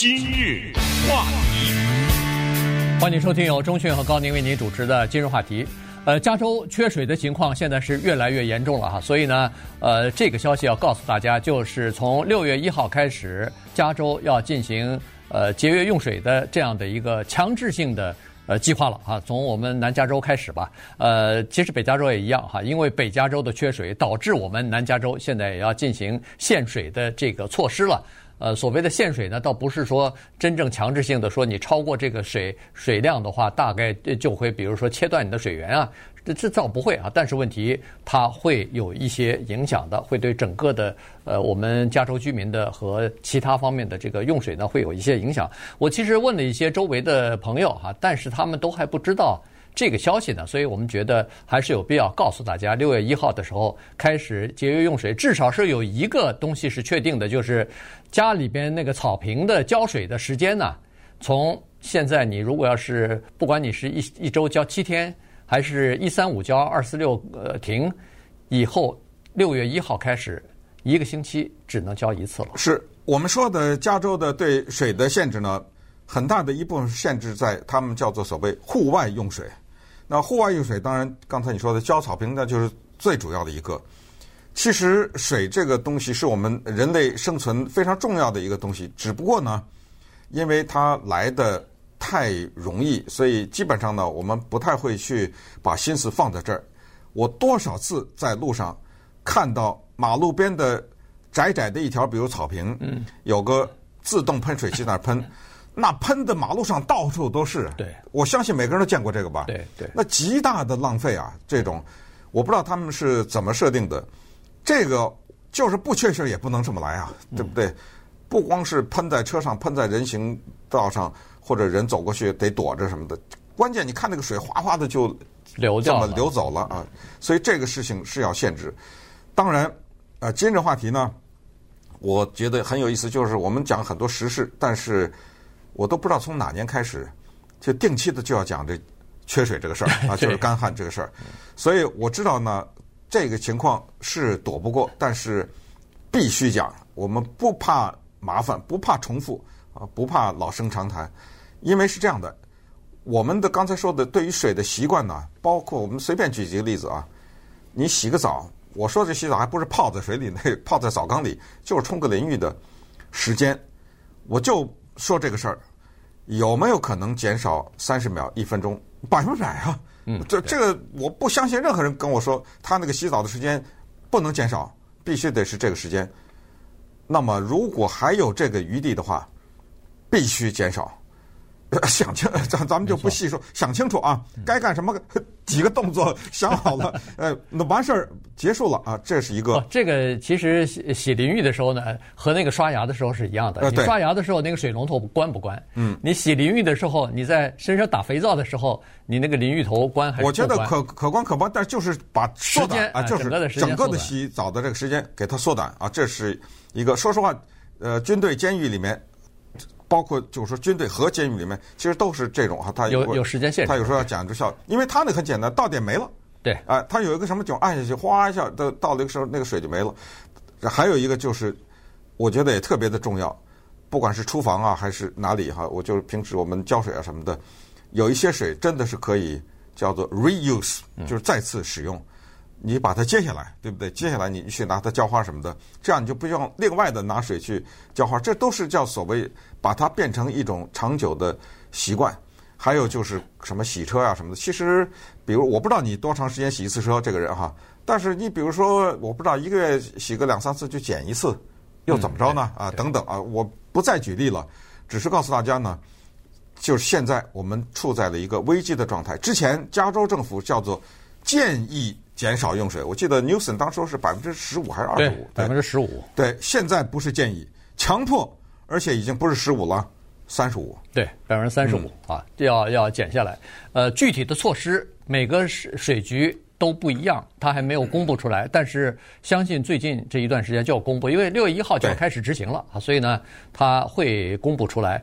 今日话题，欢迎收听由钟讯和高宁为您主持的今日话题。呃，加州缺水的情况现在是越来越严重了哈，所以呢，呃，这个消息要告诉大家，就是从六月一号开始，加州要进行呃节约用水的这样的一个强制性的呃计划了哈。从我们南加州开始吧，呃，其实北加州也一样哈，因为北加州的缺水导致我们南加州现在也要进行限水的这个措施了。呃，所谓的限水呢，倒不是说真正强制性的说你超过这个水水量的话，大概就会比如说切断你的水源啊，这这倒不会啊。但是问题它会有一些影响的，会对整个的呃我们加州居民的和其他方面的这个用水呢会有一些影响。我其实问了一些周围的朋友哈，但是他们都还不知道。这个消息呢，所以我们觉得还是有必要告诉大家，六月一号的时候开始节约用水，至少是有一个东西是确定的，就是家里边那个草坪的浇水的时间呢，从现在你如果要是不管你是一一周浇七天，还是一三五浇二四六呃停，以后六月一号开始，一个星期只能浇一次了。是我们说的加州的对水的限制呢，很大的一部分限制在他们叫做所谓户外用水。那户外用水，当然刚才你说的浇草坪，那就是最主要的一个。其实水这个东西是我们人类生存非常重要的一个东西，只不过呢，因为它来的太容易，所以基本上呢，我们不太会去把心思放在这儿。我多少次在路上看到马路边的窄窄的一条，比如草坪，嗯，有个自动喷水器在那喷。那喷的马路上到处都是，对，我相信每个人都见过这个吧？对对。那极大的浪费啊！这种，我不知道他们是怎么设定的。这个就是不缺水也不能这么来啊，对不对？不光是喷在车上，喷在人行道上，或者人走过去得躲着什么的。关键你看那个水哗哗的就流这么流走了啊！所以这个事情是要限制。当然，呃，今日话题呢，我觉得很有意思，就是我们讲很多时事，但是。我都不知道从哪年开始，就定期的就要讲这缺水这个事儿 啊，就是干旱这个事儿。所以我知道呢，这个情况是躲不过，但是必须讲。我们不怕麻烦，不怕重复啊，不怕老生常谈，因为是这样的。我们的刚才说的对于水的习惯呢，包括我们随便举几个例子啊，你洗个澡，我说这洗澡还不是泡在水里，那泡在澡缸里，就是冲个淋浴的时间，我就说这个事儿。有没有可能减少三十秒、一分钟？百分百啊！嗯，这这个我不相信任何人跟我说他那个洗澡的时间不能减少，必须得是这个时间。那么如果还有这个余地的话，必须减少。想清，咱咱们就不细说，想清楚啊，该干什么 几个动作想好了，呃，那完事儿结束了啊，这是一个。这个其实洗洗淋浴的时候呢，和那个刷牙的时候是一样的。你刷牙的时候那个水龙头关不关？嗯。你洗淋浴的时候，你在身上打肥皂的时候，你那个淋浴头关还是关？我觉得可可关可不关，但就是把时间啊，就是整个的洗澡的这个时间给它缩短啊，这是一个。说实话，呃，军队监狱里面。包括就是说，军队和监狱里面其实都是这种哈，他有有时间限制，他有时候要讲究效，因为他那很简单，到点没了，对，啊，他有一个什么钮按下去，哗一下，到到那个时候那个水就没了。还有一个就是，我觉得也特别的重要，不管是厨房啊还是哪里哈，我就是平时我们浇水啊什么的，有一些水真的是可以叫做 reuse，就是再次使用。你把它接下来，对不对？接下来你去拿它浇花什么的，这样你就不用另外的拿水去浇花，这都是叫所谓把它变成一种长久的习惯。还有就是什么洗车啊什么的，其实，比如我不知道你多长时间洗一次车，这个人哈，但是你比如说，我不知道一个月洗个两三次就减一次，又怎么着呢？啊，等等啊，我不再举例了，只是告诉大家呢，就是现在我们处在了一个危机的状态。之前加州政府叫做建议。减少用水，我记得 Newson 当时是百分之十五还是二十五？百分之十五。对，现在不是建议，强迫，而且已经不是十五了，三十五。对，百分之三十五啊，要要减下来。呃，具体的措施每个水水局都不一样，它还没有公布出来。但是相信最近这一段时间就要公布，因为六月一号就要开始执行了啊，所以呢，他会公布出来。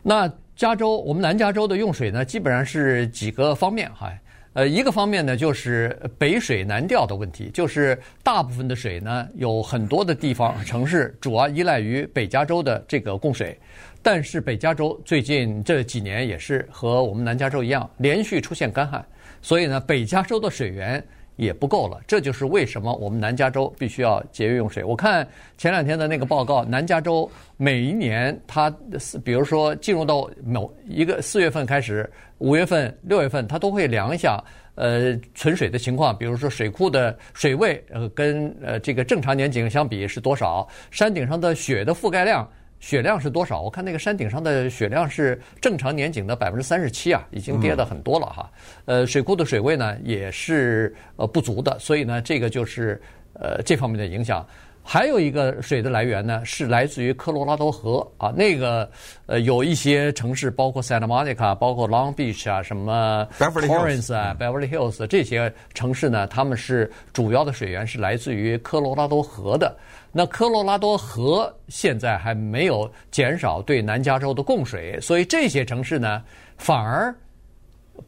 那加州，我们南加州的用水呢，基本上是几个方面哈。呃，一个方面呢，就是北水南调的问题，就是大部分的水呢，有很多的地方城市主要依赖于北加州的这个供水，但是北加州最近这几年也是和我们南加州一样，连续出现干旱，所以呢，北加州的水源也不够了。这就是为什么我们南加州必须要节约用水。我看前两天的那个报告，南加州每一年它，比如说进入到某一个四月份开始，五月份、六月份，它都会量一下，呃，存水的情况，比如说水库的水位，呃，跟呃这个正常年景相比是多少，山顶上的雪的覆盖量。雪量是多少？我看那个山顶上的雪量是正常年景的百分之三十七啊，已经跌的很多了哈。呃，水库的水位呢也是呃不足的，所以呢，这个就是呃这方面的影响。还有一个水的来源呢，是来自于科罗拉多河啊。那个呃，有一些城市，包括 Santa Monica，包括 Long Beach 啊，什么 Torrance 啊，Beverly Hills 这些城市呢，他们是主要的水源是来自于科罗拉多河的。那科罗拉多河现在还没有减少对南加州的供水，所以这些城市呢，反而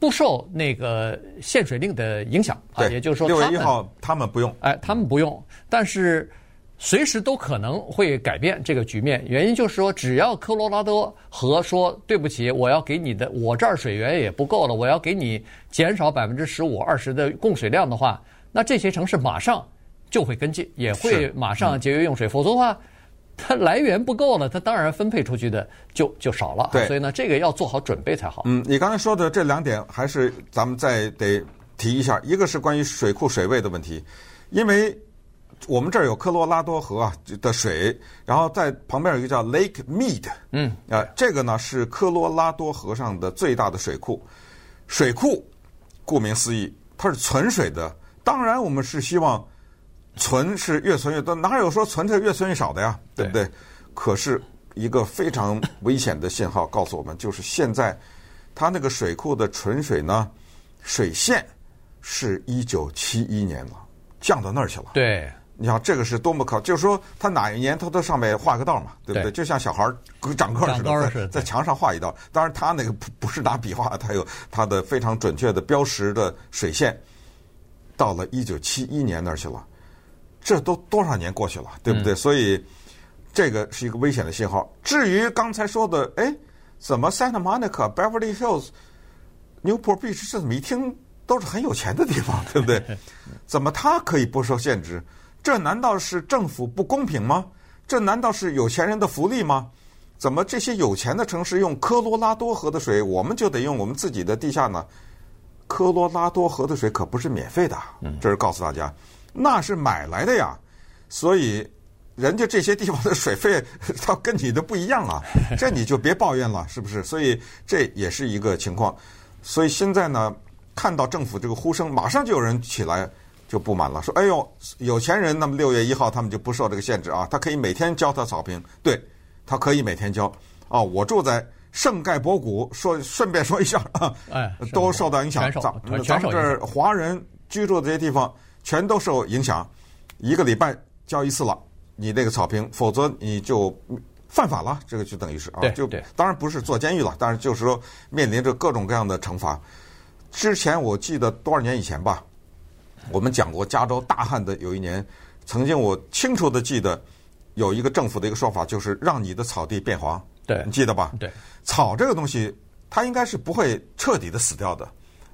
不受那个限水令的影响啊。也就是说，六月一号他们不用，哎，他们不用，但是随时都可能会改变这个局面。原因就是说，只要科罗拉多河说对不起，我要给你的，我这儿水源也不够了，我要给你减少百分之十五、二十的供水量的话，那这些城市马上。就会跟进，也会马上节约用水，否则的话，它来源不够了，它当然分配出去的就就少了。对，所以呢，这个要做好准备才好。嗯，你刚才说的这两点，还是咱们再得提一下。一个是关于水库水位的问题，因为我们这儿有科罗拉多河啊的水，然后在旁边有一个叫 Lake Mead，嗯，啊，这个呢是科罗拉多河上的最大的水库。水库顾名思义，它是存水的。当然，我们是希望。存是越存越多，哪有说存的越存越少的呀？对不对？可是一个非常危险的信号告诉我们，就是现在它那个水库的存水呢，水线是一九七一年了，降到那儿去了。对，你想这个是多么可？就是说，它哪一年它都上面画个道嘛，对不对？对，就像小孩长个似的，在在墙上画一道。当然，它那个不不是拿笔画，它有它的非常准确的标识的水线，到了一九七一年那儿去了。这都多少年过去了，对不对？嗯、所以这个是一个危险的信号。至于刚才说的，哎，怎么 Santa Monica、Beverly Hills、Newport Beach 这怎么一听都是很有钱的地方，对不对？怎么它可以不受限制？这难道是政府不公平吗？这难道是有钱人的福利吗？怎么这些有钱的城市用科罗拉多河的水，我们就得用我们自己的地下呢？科罗拉多河的水可不是免费的，这是告诉大家。那是买来的呀，所以人家这些地方的水费，它跟你的不一样啊，这你就别抱怨了，是不是？所以这也是一个情况。所以现在呢，看到政府这个呼声，马上就有人起来就不满了，说：“哎呦，有钱人，那么六月一号他们就不受这个限制啊，他可以每天浇他草坪，对，他可以每天浇。啊，我住在圣盖博谷，说顺便说一下啊，哎，都受到影响。咱们这儿华人居住的这些地方。”全都受影响，一个礼拜浇一次了，你那个草坪，否则你就犯法了。这个就等于是啊，就当然不是坐监狱了，但是就是说面临着各种各样的惩罚。之前我记得多少年以前吧，我们讲过加州大旱的有一年，曾经我清楚的记得有一个政府的一个说法，就是让你的草地变黄。对，你记得吧？对，草这个东西它应该是不会彻底的死掉的，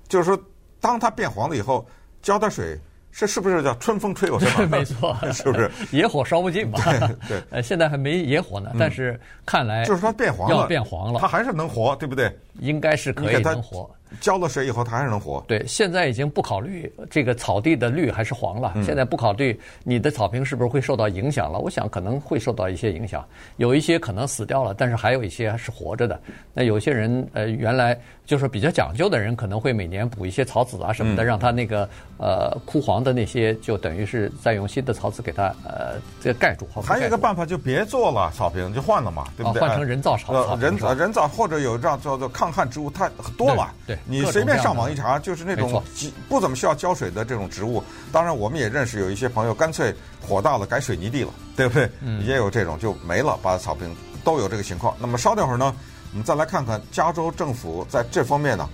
就是说当它变黄了以后，浇点水。这是不是叫春风吹又生？没错，是不是 野火烧不尽嘛？对对，呃，现在还没野火呢，但是看来就是说变黄了，要变黄了，它还是能活，对不对？应该是可以能活。浇了水以后，它还是能活。对，现在已经不考虑这个草地的绿还是黄了，现在不考虑你的草坪是不是会受到影响了。我想可能会受到一些影响，有一些可能死掉了，但是还有一些还是活着的。那有些人呃，原来就是比较讲究的人，可能会每年补一些草籽啊什么的，让它那个呃枯黄的那些，就等于是再用新的草籽给它呃这个盖住。还有一个办法，就别做了草坪，就换了嘛，对不对？换成人造草草人造人造或者有这样叫做抗旱植物，太多了。对。你随便上网一查，就是那种不怎么需要浇水的这种植物。当然，我们也认识有一些朋友，干脆火大了改水泥地了，对不对？也有这种就没了，把草坪都有这个情况。那么稍等会儿呢，我们再来看看加州政府在这方面呢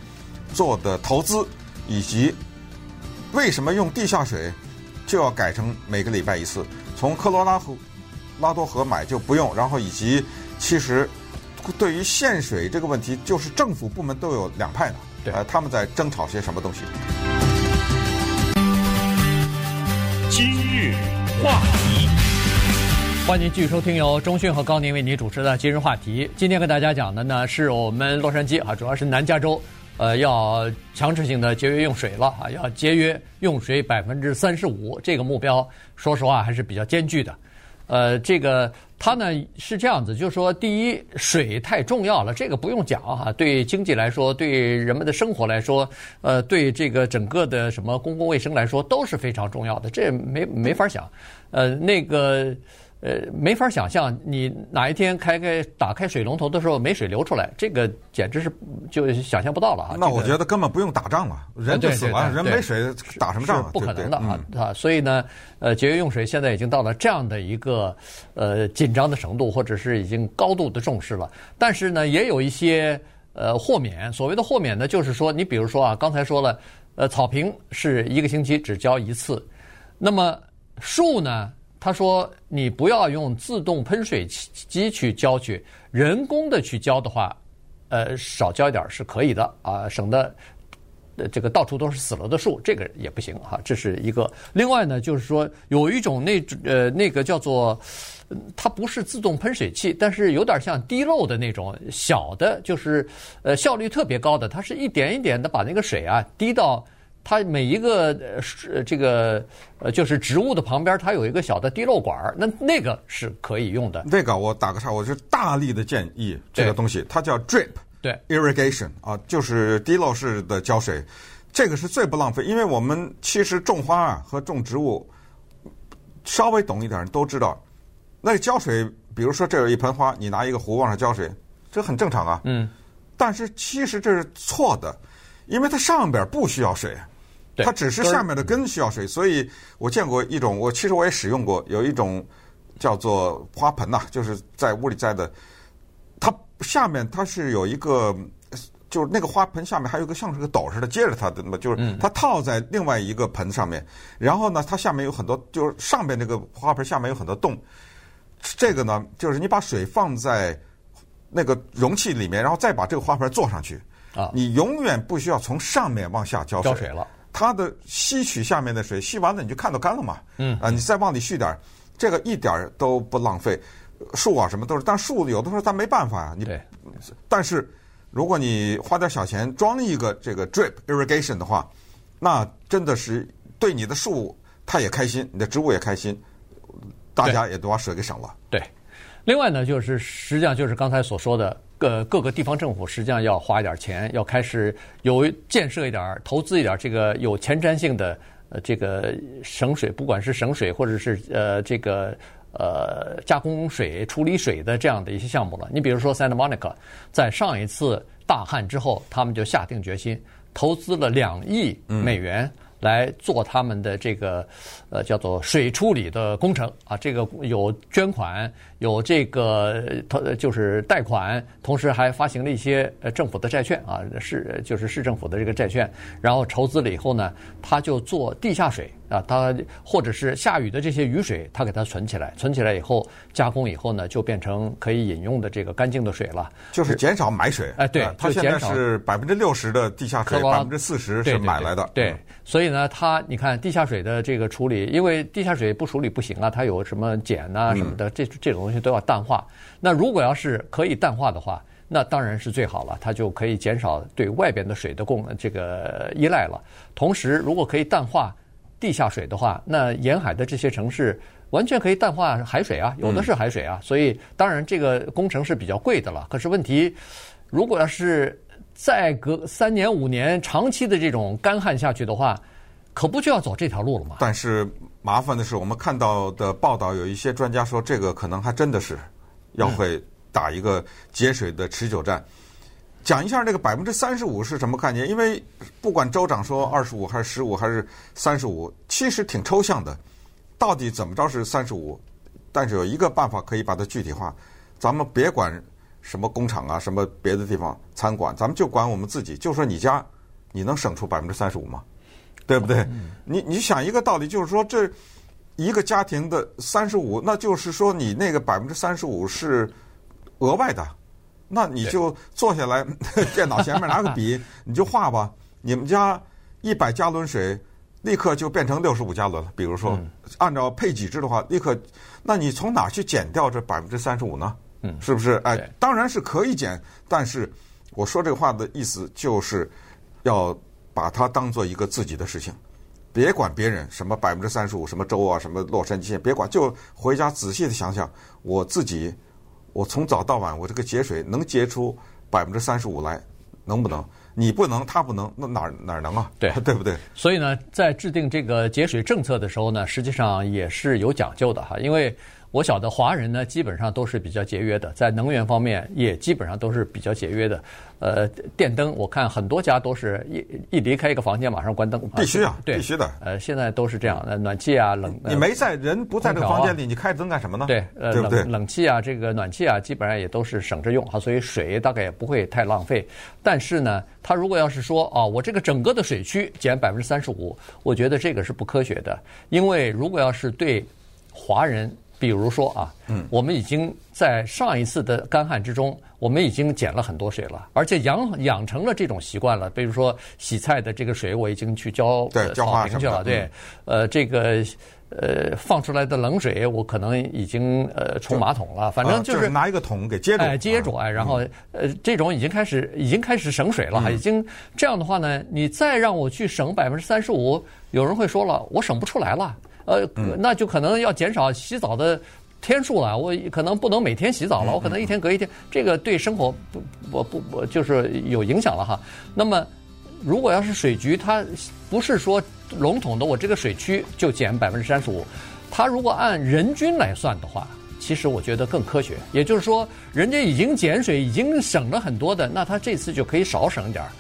做的投资，以及为什么用地下水就要改成每个礼拜一次，从科罗拉河拉多河买就不用，然后以及其实对于限水这个问题，就是政府部门都有两派呢。对，呃，他们在争吵些什么东西？今日话题，欢迎继续收听由中讯和高宁为您主持的今日话题。今天跟大家讲的呢，是我们洛杉矶啊，主要是南加州，呃，要强制性的节约用水了啊，要节约用水百分之三十五，这个目标，说实话还是比较艰巨的。呃，这个它呢是这样子，就是说，第一，水太重要了，这个不用讲哈，对经济来说，对人们的生活来说，呃，对这个整个的什么公共卫生来说都是非常重要的，这没没法想，呃，那个。呃，没法想象你哪一天开开打开水龙头的时候没水流出来，这个简直是就想象不到了啊！那我觉得根本不用打仗了，人就死了，人没水打什么仗？不可能的啊啊！所以呢，呃，节约用水现在已经到了这样的一个呃紧张的程度，或者是已经高度的重视了。但是呢，也有一些呃豁免。所谓的豁免呢，就是说，你比如说啊，刚才说了，呃，草坪是一个星期只浇一次，那么树呢？他说：“你不要用自动喷水机去浇去，人工的去浇的话，呃，少浇一点是可以的啊，省得这个到处都是死了的树，这个也不行哈。这是一个。另外呢，就是说有一种那呃那个叫做，它不是自动喷水器，但是有点像滴漏的那种小的，就是呃效率特别高的，它是一点一点的把那个水啊滴到。”它每一个呃这个呃就是植物的旁边，它有一个小的滴漏管儿，那那个是可以用的。那个我打个岔，我是大力的建议这个东西，它叫 drip 对 irrigation 啊，就是滴漏式的浇水，这个是最不浪费。因为我们其实种花啊和种植物，稍微懂一点人都知道，那个浇水，比如说这有一盆花，你拿一个壶往上浇水，这很正常啊。嗯。但是其实这是错的，因为它上边不需要水。它只是下面的根需要水，所以我见过一种，我其实我也使用过，有一种叫做花盆呐，就是在屋里栽的，它下面它是有一个，就是那个花盆下面还有一个像是个斗似的接着它的，那么就是它套在另外一个盆上面，然后呢，它下面有很多，就是上面那个花盆下面有很多洞，这个呢，就是你把水放在那个容器里面，然后再把这个花盆坐上去，啊，你永远不需要从上面往下浇水，浇水了。它的吸取下面的水，吸完了你就看到干了嘛。嗯啊，你再往里蓄点儿，这个一点儿都不浪费。树啊什么都是，但树有的时候它没办法呀。你对，但是如果你花点小钱装一个这个 drip irrigation 的话，那真的是对你的树它也开心，你的植物也开心，大家也都把水给省了。对，另外呢，就是实际上就是刚才所说的。各各个地方政府实际上要花一点钱，要开始有建设一点、投资一点这个有前瞻性的呃这个省水，不管是省水或者是呃这个呃加工水、处理水的这样的一些项目了。你比如说 Santa Monica，在上一次大旱之后，他们就下定决心投资了两亿美元。来做他们的这个呃叫做水处理的工程啊，这个有捐款，有这个他就是贷款，同时还发行了一些呃政府的债券啊，市就是市政府的这个债券，然后筹资了以后呢，他就做地下水。啊，它或者是下雨的这些雨水，它给它存起来，存起来以后加工以后呢，就变成可以饮用的这个干净的水了。就是减少买水。哎，对，它现在是百分之六十的地下水，百分之四十是买来的。对，所以呢，它你看地下水的这个处理，因为地下水不处理不行啊，它有什么碱啊什么的，这这种东西都要淡化。那如果要是可以淡化的话，那当然是最好了，它就可以减少对外边的水的供这个依赖了。同时，如果可以淡化。地下水的话，那沿海的这些城市完全可以淡化海水啊，有的是海水啊，所以当然这个工程是比较贵的了。可是问题，如果要是再隔三年五年长期的这种干旱下去的话，可不就要走这条路了吗？但是麻烦的是，我们看到的报道有一些专家说，这个可能还真的是要会打一个节水的持久战。讲一下这个百分之三十五是什么概念？因为不管州长说二十五还是十五还是三十五，其实挺抽象的。到底怎么着是三十五？但是有一个办法可以把它具体化。咱们别管什么工厂啊，什么别的地方餐馆，咱们就管我们自己。就说你家，你能省出百分之三十五吗？对不对？你你想一个道理，就是说这一个家庭的三十五，那就是说你那个百分之三十五是额外的。那你就坐下来，电脑前面拿个笔，你就画吧。你们家一百加仑水，立刻就变成六十五加仑了。比如说，按照配给制的话，立刻，那你从哪去减掉这百分之三十五呢？嗯，是不是？哎，当然是可以减，但是我说这个话的意思就是，要把它当做一个自己的事情，别管别人什么百分之三十五，什么州啊，什么洛杉矶，别管，就回家仔细的想想，我自己，我从早到晚，我这个节水能节出百分之三十五来，能不能？你不能，他不能，那哪哪能啊？对，对不对？所以呢，在制定这个节水政策的时候呢，实际上也是有讲究的哈，因为。我晓得华人呢，基本上都是比较节约的，在能源方面也基本上都是比较节约的。呃，电灯我看很多家都是一一离开一个房间马上关灯。必须啊，对，必须的。呃，现在都是这样，呃，暖气啊，冷。你没在人不在这个房间里，你开灯干什么呢？对，呃，对对？冷冷气啊，这个暖气啊，基本上也都是省着用哈，所以水大概也不会太浪费。但是呢，他如果要是说啊，我这个整个的水区减百分之三十五，我觉得这个是不科学的，因为如果要是对华人。比如说啊，嗯，我们已经在上一次的干旱之中，我们已经减了很多水了，而且养养成了这种习惯了。比如说洗菜的这个水，我已经去浇对浇花去了。对，呃，这个呃放出来的冷水，我可能已经呃冲马桶了。反正就是拿一个桶给接住，哎，接住哎，然后呃这种已经开始已经开始省水了，已经这样的话呢，你再让我去省百分之三十五，有人会说了，我省不出来了。呃，那就可能要减少洗澡的天数了。我可能不能每天洗澡了，我可能一天隔一天，这个对生活不不不不就是有影响了哈。那么，如果要是水局，它不是说笼统的，我这个水区就减百分之三十五，它如果按人均来算的话，其实我觉得更科学。也就是说，人家已经减水，已经省了很多的，那他这次就可以少省点儿。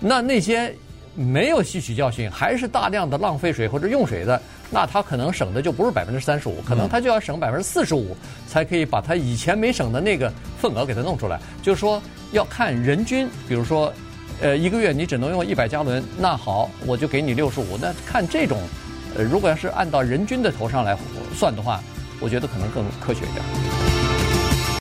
那那些。没有吸取教训，还是大量的浪费水或者用水的，那他可能省的就不是百分之三十五，可能他就要省百分之四十五，才可以把他以前没省的那个份额给他弄出来。就是说要看人均，比如说，呃，一个月你只能用一百加仑，那好，我就给你六十五。那看这种，呃，如果要是按照人均的头上来算的话，我觉得可能更科学一点。